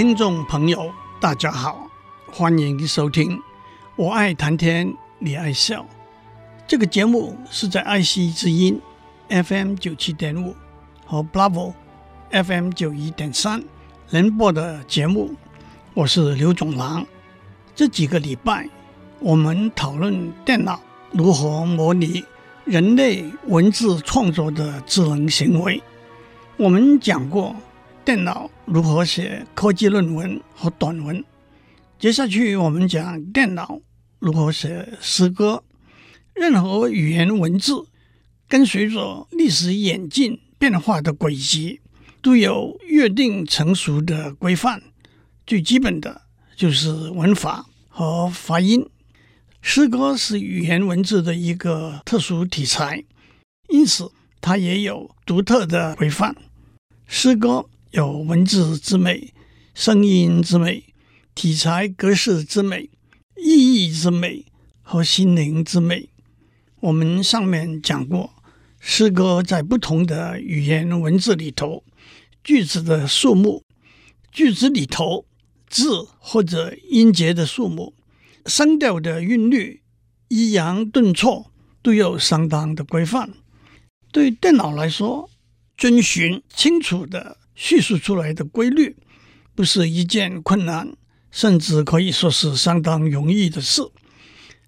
听众朋友，大家好，欢迎收听《我爱谈天，你爱笑》这个节目是在爱惜之音 FM 九七点五和 Bravo FM 九一点三联播的节目。我是刘总郎。这几个礼拜，我们讨论电脑如何模拟人类文字创作的智能行为。我们讲过。电脑如何写科技论文和短文？接下去我们讲电脑如何写诗歌。任何语言文字跟随着历史演进变化的轨迹，都有约定成熟的规范。最基本的就是文法和发音。诗歌是语言文字的一个特殊题材，因此它也有独特的规范。诗歌。有文字之美、声音之美、题材格式之美、意义之美和心灵之美。我们上面讲过，诗歌在不同的语言文字里头，句子的数目、句子里头字或者音节的数目、声调的韵律、抑扬顿挫都有相当的规范。对电脑来说，遵循清楚的。叙述出来的规律不是一件困难，甚至可以说是相当容易的事。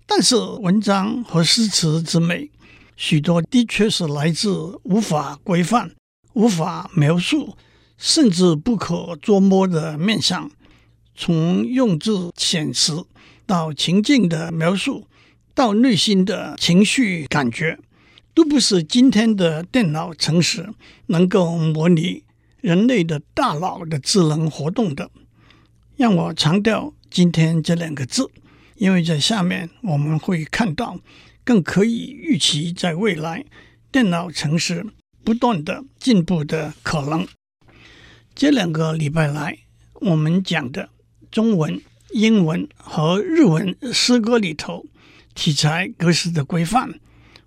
但是文章和诗词之美，许多的确是来自无法规范、无法描述，甚至不可捉摸的面向。从用字遣词到情境的描述，到内心的情绪感觉，都不是今天的电脑程式能够模拟。人类的大脑的智能活动的，让我强调“今天”这两个字，因为在下面我们会看到，更可以预期在未来电脑程式不断的进步的可能。这两个礼拜来，我们讲的中文、英文和日文诗歌里头题材格式的规范，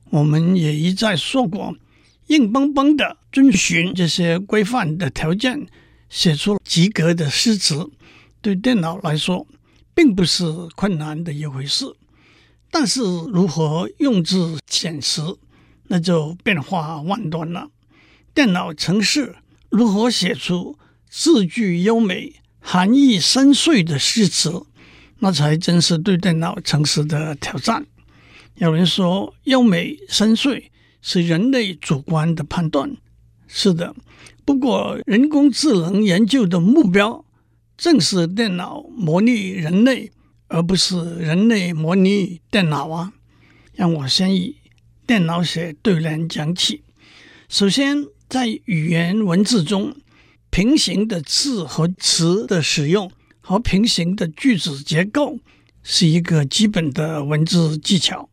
我们也一再说过。硬邦邦的遵循这些规范的条件，写出及格的诗词，对电脑来说并不是困难的一回事。但是如何用字遣词，那就变化万端了。电脑程式如何写出字句优美、含义深邃的诗词，那才真是对电脑程式的挑战。有人说优美深邃。是人类主观的判断，是的。不过，人工智能研究的目标正是电脑模拟人类，而不是人类模拟电脑啊。让我先以电脑写对联讲起。首先，在语言文字中，平行的字和词的使用和平行的句子结构是一个基本的文字技巧。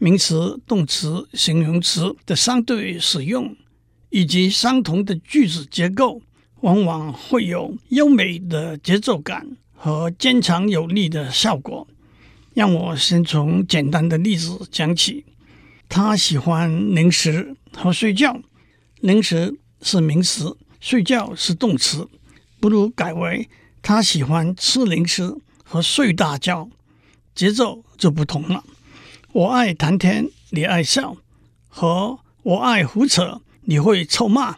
名词、动词、形容词的相对使用，以及相同的句子结构，往往会有优美的节奏感和坚强有力的效果。让我先从简单的例子讲起。他喜欢零食和睡觉。零食是名词，睡觉是动词，不如改为他喜欢吃零食和睡大觉，节奏就不同了。我爱谈天，你爱笑，和我爱胡扯，你会臭骂，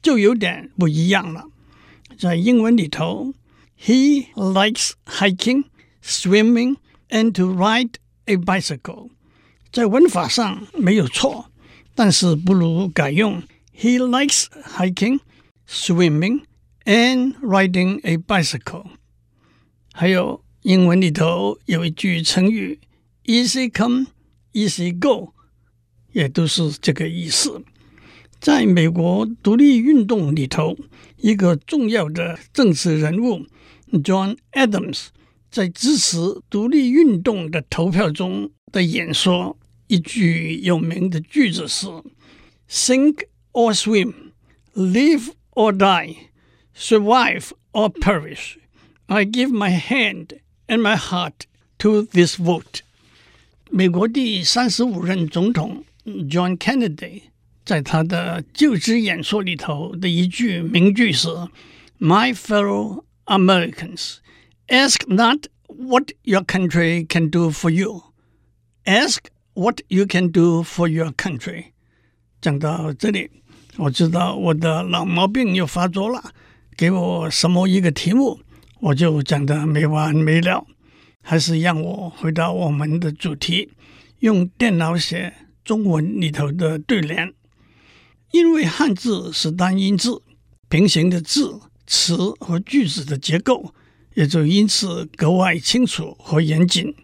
就有点不一样了。在英文里头，He likes hiking, swimming, and to ride a bicycle。在文法上没有错，但是不如改用 He likes hiking, swimming, and riding a bicycle。还有英文里头有一句成语。Easy come, easy go，也都是这个意思。 在美国独立运动里头，一个重要的政治人物 John Adams 在支持独立运动的投票中的演说，一句有名的句子是：“Sink or swim, live or die, survive or perish, I give my hand and my heart to this vote。” 美国第三十五任总统 John Kennedy。在他的就职演说里头的一句名句是：“My fellow Americans, ask not what your country can do for you, ask what you can do for your country。”讲到这里，我知道我的老毛病又发作了。给我什么一个题目，我就讲得没完没了。还是让我回到我们的主题，用电脑写中文里头的对联。因为汉字是单音字，平行的字、词和句子的结构也就因此格外清楚和严谨。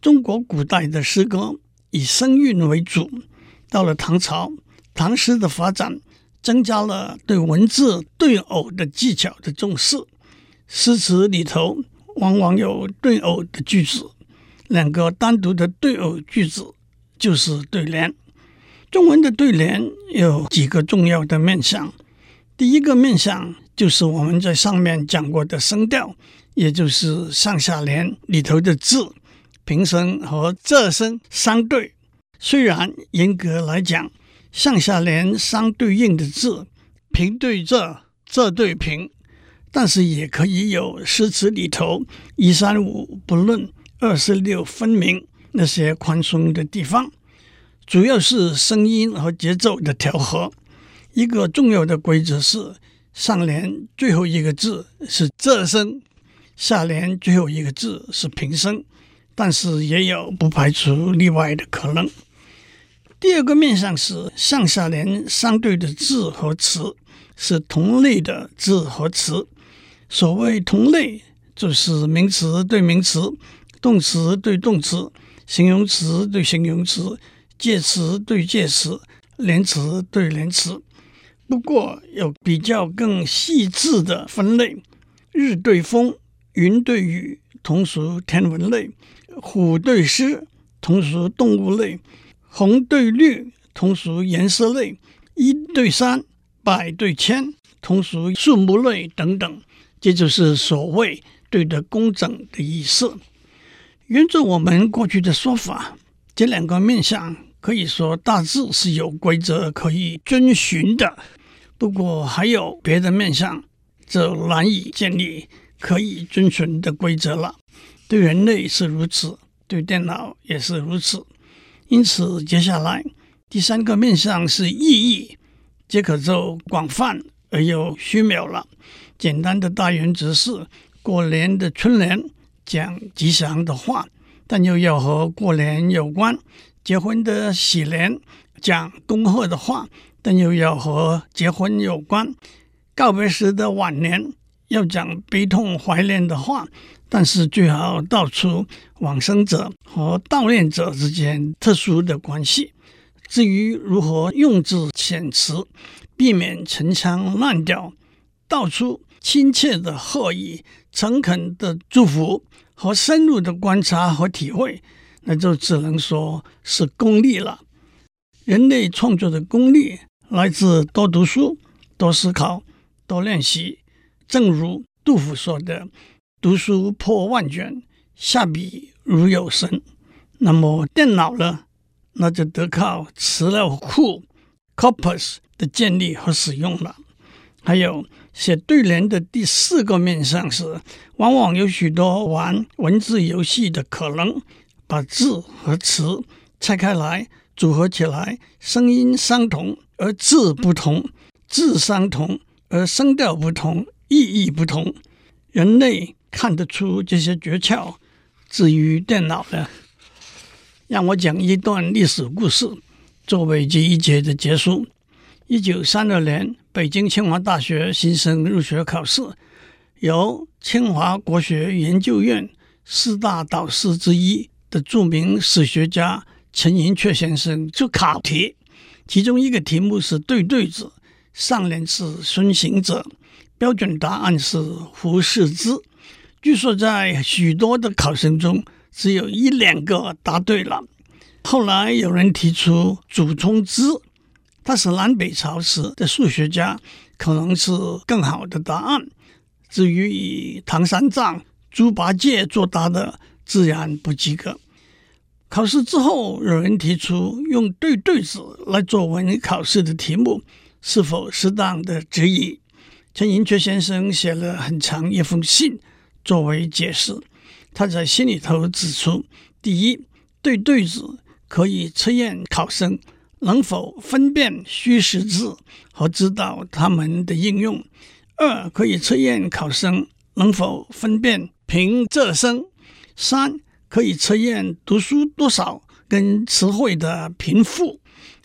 中国古代的诗歌以声韵为主，到了唐朝，唐诗的发展增加了对文字对偶的技巧的重视。诗词里头往往有对偶的句子，两个单独的对偶句子就是对联。中文的对联有几个重要的面向，第一个面向就是我们在上面讲过的声调，也就是上下联里头的字，平声和仄声相对。虽然严格来讲，上下联相对应的字平对仄，仄对平，但是也可以有诗词里头一三五不论，二四六分明那些宽松的地方。主要是声音和节奏的调和。一个重要的规则是，上联最后一个字是仄声，下联最后一个字是平声。但是也有不排除例外的可能。第二个面向是上下联相对的字和词是同类的字和词。所谓同类，就是名词对名词，动词对动词，形容词对形容词。介词对介词，连词对连词。不过有比较更细致的分类：日对风，云对雨，同属天文类；虎对狮，同属动物类；红对绿，同属颜色类；一对三，百对千，同属数目类等等。这就是所谓对得工整的意思。沿着我们过去的说法。这两个面向可以说大致是有规则可以遵循的，不过还有别的面向，则难以建立可以遵循的规则了。对人类是如此，对电脑也是如此。因此，接下来第三个面向是意义，这可就广泛而又虚渺了。简单的大原则是：过年的春联讲吉祥的话。但又要和过年有关，结婚的喜联讲恭贺的话，但又要和结婚有关；告别时的挽联要讲悲痛怀念的话，但是最好道出往生者和悼念者之间特殊的关系。至于如何用字遣词，避免陈腔滥调，道出亲切的贺意、诚恳的祝福。和深入的观察和体会，那就只能说是功力了。人类创作的功力来自多读书、多思考、多练习。正如杜甫说的：“读书破万卷，下笔如有神。”那么电脑呢？那就得靠词料库 （corpus） 的建立和使用了。还有。写对联的第四个面向是，往往有许多玩文字游戏的可能，把字和词拆开来组合起来，声音相同而字不同，字相同而声调不同，意义不同。人类看得出这些诀窍，至于电脑呢？让我讲一段历史故事，作为这一节的结束。一九三二年，北京清华大学新生入学考试，由清华国学研究院四大导师之一的著名史学家陈寅恪先生出考题，其中一个题目是对对子，上联是孙行者，标准答案是胡适之。据说在许多的考生中，只有一两个答对了。后来有人提出祖冲之，他是南北朝时的数学家，可能是更好的答案。至于以唐三藏、猪八戒作答的，自然不及格。考试之后，有人提出用对对子来作文考试的题目，是否适当的质疑？陈寅恪先生写了很长一封信。作为解释，他在信里头指出：第一，对对子可以测验考生能否分辨虚实字和知道它们的应用；二，可以测验考生能否分辨平仄声；三，可以测验读书多少跟词汇的贫富；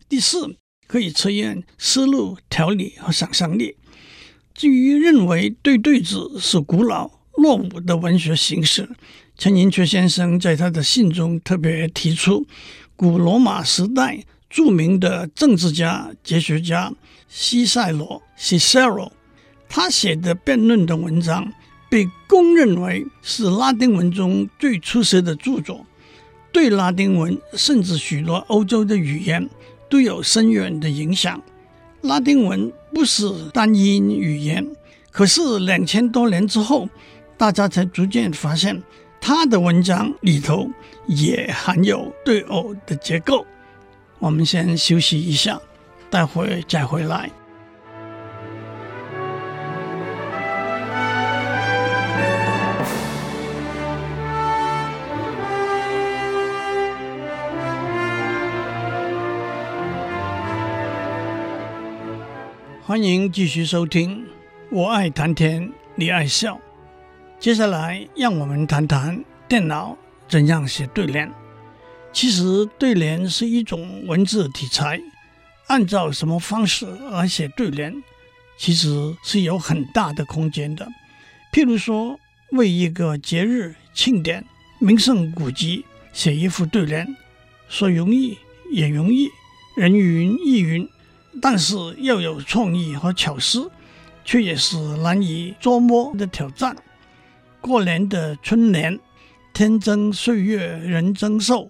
第四，可以测验思路条理和想象力。至于认为对对子是古老。落伍的文学形式，陈寅恪先生在他的信中特别提出，古罗马时代著名的政治家、哲学家西塞罗 （Cicero），他写的辩论的文章被公认为是拉丁文中最出色的著作，对拉丁文甚至许多欧洲的语言都有深远的影响。拉丁文不是单音语言，可是两千多年之后。大家才逐渐发现，他的文章里头也含有对偶的结构。我们先休息一下，待会儿再回来。欢迎继续收听，我爱谈天，你爱笑。接下来，让我们谈谈电脑怎样写对联。其实，对联是一种文字题材，按照什么方式来写对联，其实是有很大的空间的。譬如说，为一个节日庆典、名胜古迹写一副对联，说容易也容易，人云亦云，但是要有创意和巧思，却也是难以捉摸的挑战。过年的春联，天增岁月人增寿，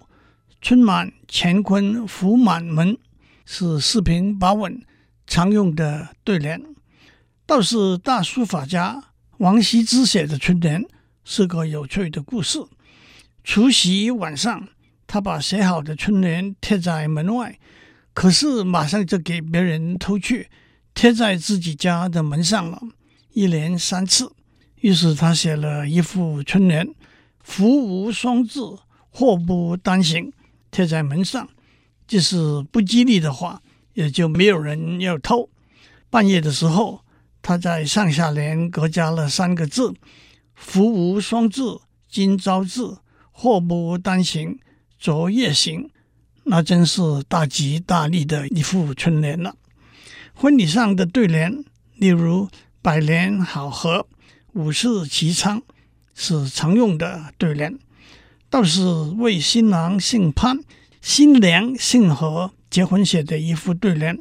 春满乾坤福满门，是四平八稳常用的对联。倒是大书法家王羲之写的春联是个有趣的故事。除夕晚上，他把写好的春联贴在门外，可是马上就给别人偷去，贴在自己家的门上了，一连三次。于是他写了一副春联：“福无双至，祸不单行”，贴在门上。即使不吉利的话，也就没有人要偷。半夜的时候，他在上下联各加了三个字：“福无双至，今朝至；祸不单行，昨夜行。”那真是大吉大利的一副春联了。婚礼上的对联，例如“百年好合”。五世齐昌是常用的对联，倒是为新郎姓潘、新娘姓何结婚写的一副对联：“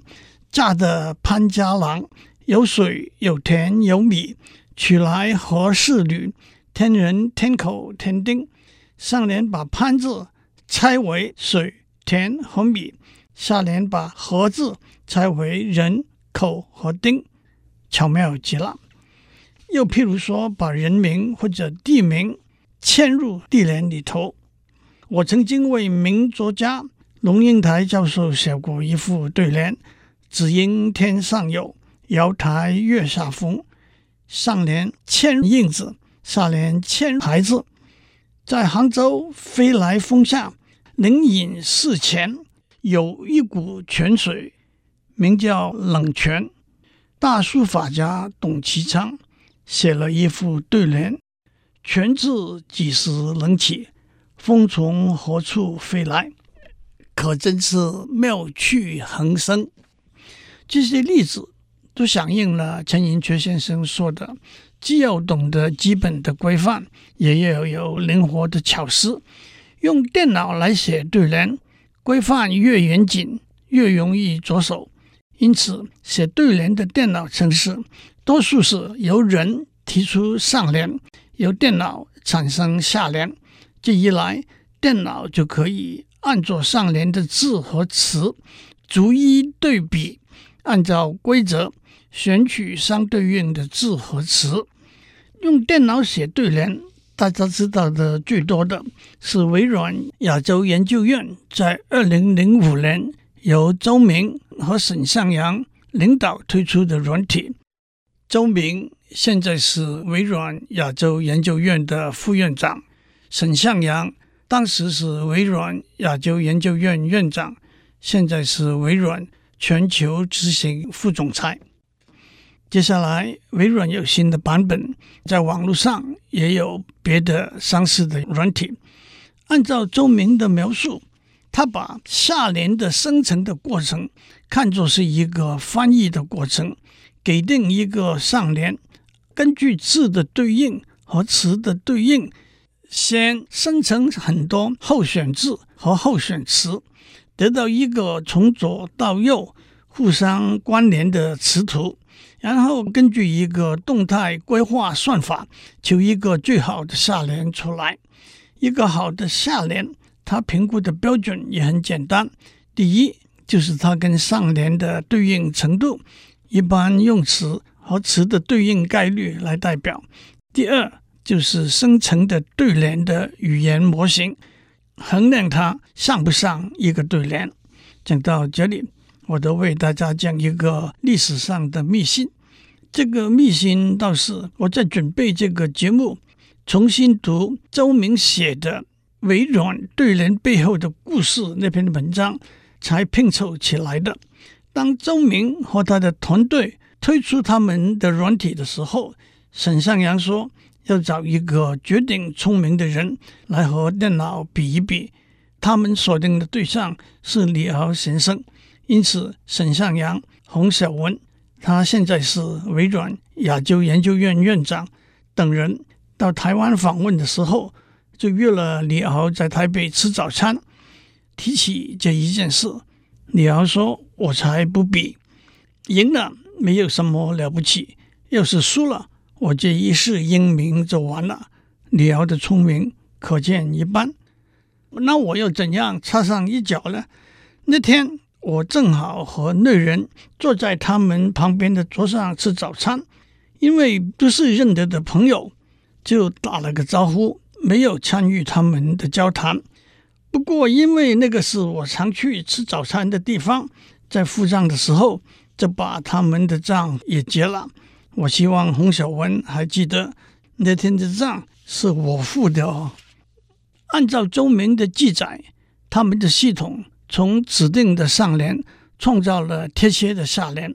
嫁的潘家郎，有水有田有米，娶来何氏女？天人天口天丁。”上联把潘字拆为水田和米，下联把何字拆为人口和丁，巧妙极了。又譬如说，把人名或者地名嵌入对联里头。我曾经为名作家龙应台教授写过一副对联：“只应天上有，瑶台月下逢。”上联嵌印子，下联嵌牌子。在杭州飞来峰下，灵隐寺前有一股泉水，名叫冷泉。大书法家董其昌。写了一副对联：“泉自几时冷起，风从何处飞来？”可真是妙趣横生。这些例子都响应了陈寅恪先生说的：“既要懂得基本的规范，也要有灵活的巧思。用电脑来写对联，规范越严谨，越容易着手。因此，写对联的电脑程式多数是由人提出上联，由电脑产生下联。这一来，电脑就可以按照上联的字和词逐一对比，按照规则选取相对应的字和词。用电脑写对联，大家知道的最多的是微软亚洲研究院在二零零五年由周明和沈向阳领导推出的软体。周明现在是微软亚洲研究院的副院长，沈向阳当时是微软亚洲研究院院长，现在是微软全球执行副总裁。接下来，微软有新的版本，在网络上也有别的相似的软体。按照周明的描述，他把下联的生成的过程看作是一个翻译的过程，给定一个上联，根据字的对应和词的对应，先生成很多候选字和候选词，得到一个从左到右互相关联的词图。然后根据一个动态规划算法，求一个最好的下联出来。一个好的下联，它评估的标准也很简单。第一，就是它跟上联的对应程度，一般用词和词的对应概率来代表。第二，就是生成的对联的语言模型，衡量它像不像一个对联。讲到这里。我都为大家讲一个历史上的秘辛。这个秘辛倒是我在准备这个节目，重新读周明写的《微软对联背后的故事》那篇文章才拼凑起来的。当周明和他的团队推出他们的软体的时候，沈向阳说要找一个绝顶聪明的人来和电脑比一比。他们锁定的对象是李敖先生。因此，沈向阳、洪小文，他现在是微软亚洲研究院院长等人到台湾访问的时候，就约了李敖在台北吃早餐。提起这一件事，李敖说：“我才不比，赢了没有什么了不起，要是输了，我这一世英名就完了。”李敖的聪明可见一斑。那我又怎样插上一脚呢？那天。我正好和那人坐在他们旁边的桌上吃早餐，因为不是认得的朋友，就打了个招呼，没有参与他们的交谈。不过，因为那个是我常去吃早餐的地方，在付账的时候就把他们的账也结了。我希望洪小文还记得那天的账是我付的哦。按照周明的记载，他们的系统。从指定的上联创造了贴切的下联，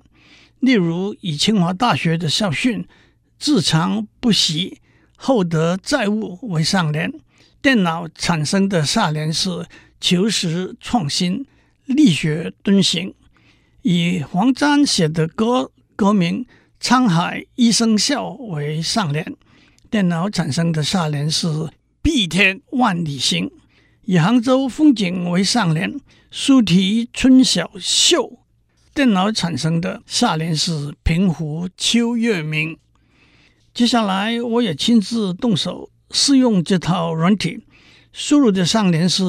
例如以清华大学的校训“自强不息，厚德载物”为上联，电脑产生的下联是“求实创新，力学敦行”。以黄沾写的歌歌名“沧海一声笑”为上联，电脑产生的下联是“碧天万里行”。以杭州风景为上联，书题春晓秀；电脑产生的下联是平湖秋月明。接下来，我也亲自动手试用这套软体，输入的上联是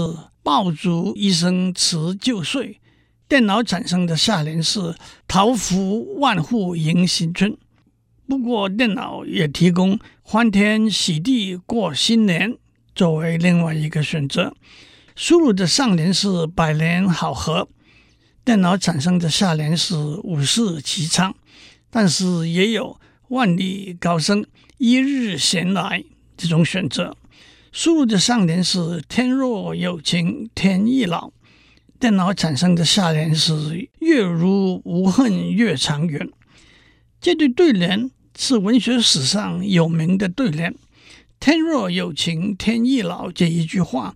爆竹一声辞旧岁，电脑产生的下联是桃符万户迎新春。不过，电脑也提供欢天喜地过新年。作为另外一个选择，输入的上联是百年好合，电脑产生的下联是五世其昌，但是也有万里高升、一日闲来这种选择。输入的上联是天若有情天亦老，电脑产生的下联是月如无恨月长圆。这对对联是文学史上有名的对联。天若有情天亦老这一句话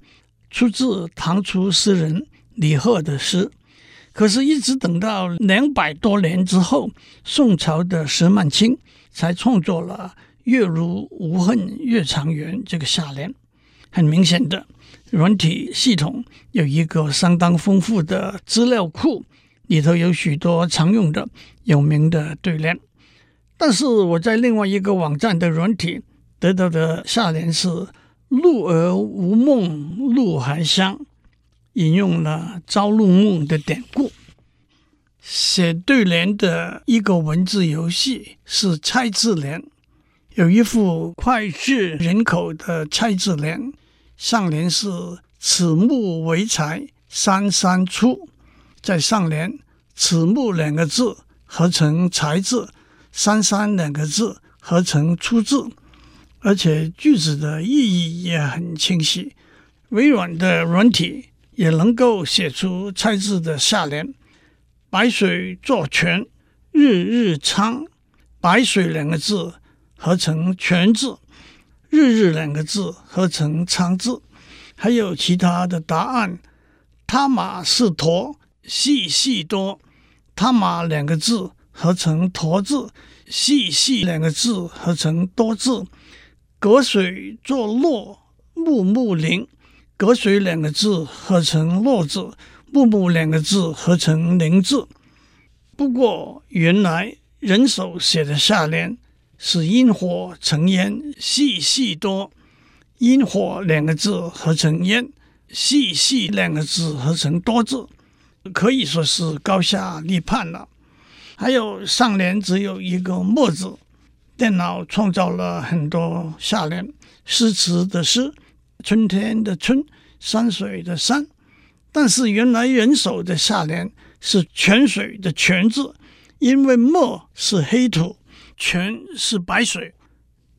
出自唐初诗人李贺的诗，可是，一直等到两百多年之后，宋朝的石曼青才创作了“月如无恨月长圆”这个下联。很明显的，软体系统有一个相当丰富的资料库，里头有许多常用的、有名的对联。但是我在另外一个网站的软体得到的下联是“鹿儿无梦，鹿还乡”，引用了朝露梦的典故。写对联的一个文字游戏是猜字联，有一副脍炙人口的猜字联，上联是“此木为材，三三出”，在上联“此木”两个字合成“材”字。三三两个字合成出字，而且句子的意义也很清晰。微软的软体也能够写出猜字的下联：白水作泉，日日昌。白水两个字合成泉字，日日两个字合成昌字。还有其他的答案：他马是驮，细细多。他马两个字。合成驼字，细细两个字合成多字。隔水作落，木木林。隔水两个字合成落字，木木两个字合成林字。不过原来人手写的下联是阴火成烟，细细多。阴火两个字合成烟，细细两个字合成多字，可以说是高下立判了。还有上联只有一个“墨”字，电脑创造了很多下联：诗词的“诗”，春天的“春”，山水的“山”。但是原来人手的下联是泉水的“泉”字，因为“墨”是黑土，“全”是白水。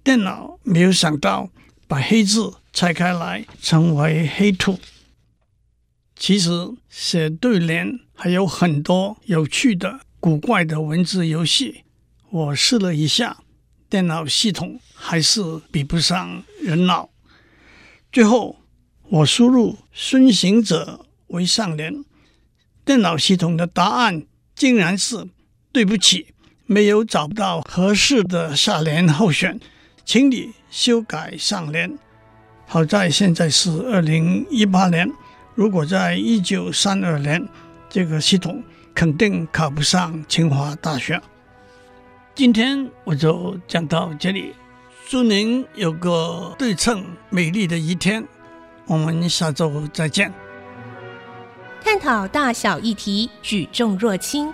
电脑没有想到把黑字拆开来成为黑土。其实写对联还有很多有趣的。古怪的文字游戏，我试了一下，电脑系统还是比不上人脑。最后，我输入“孙行者”为上联，电脑系统的答案竟然是“对不起，没有找到合适的下联候选，请你修改上联”。好在现在是二零一八年，如果在一九三二年，这个系统。肯定考不上清华大学。今天我就讲到这里，祝您有个对称美丽的一天。我们下周再见。探讨大小议题，举重若轻，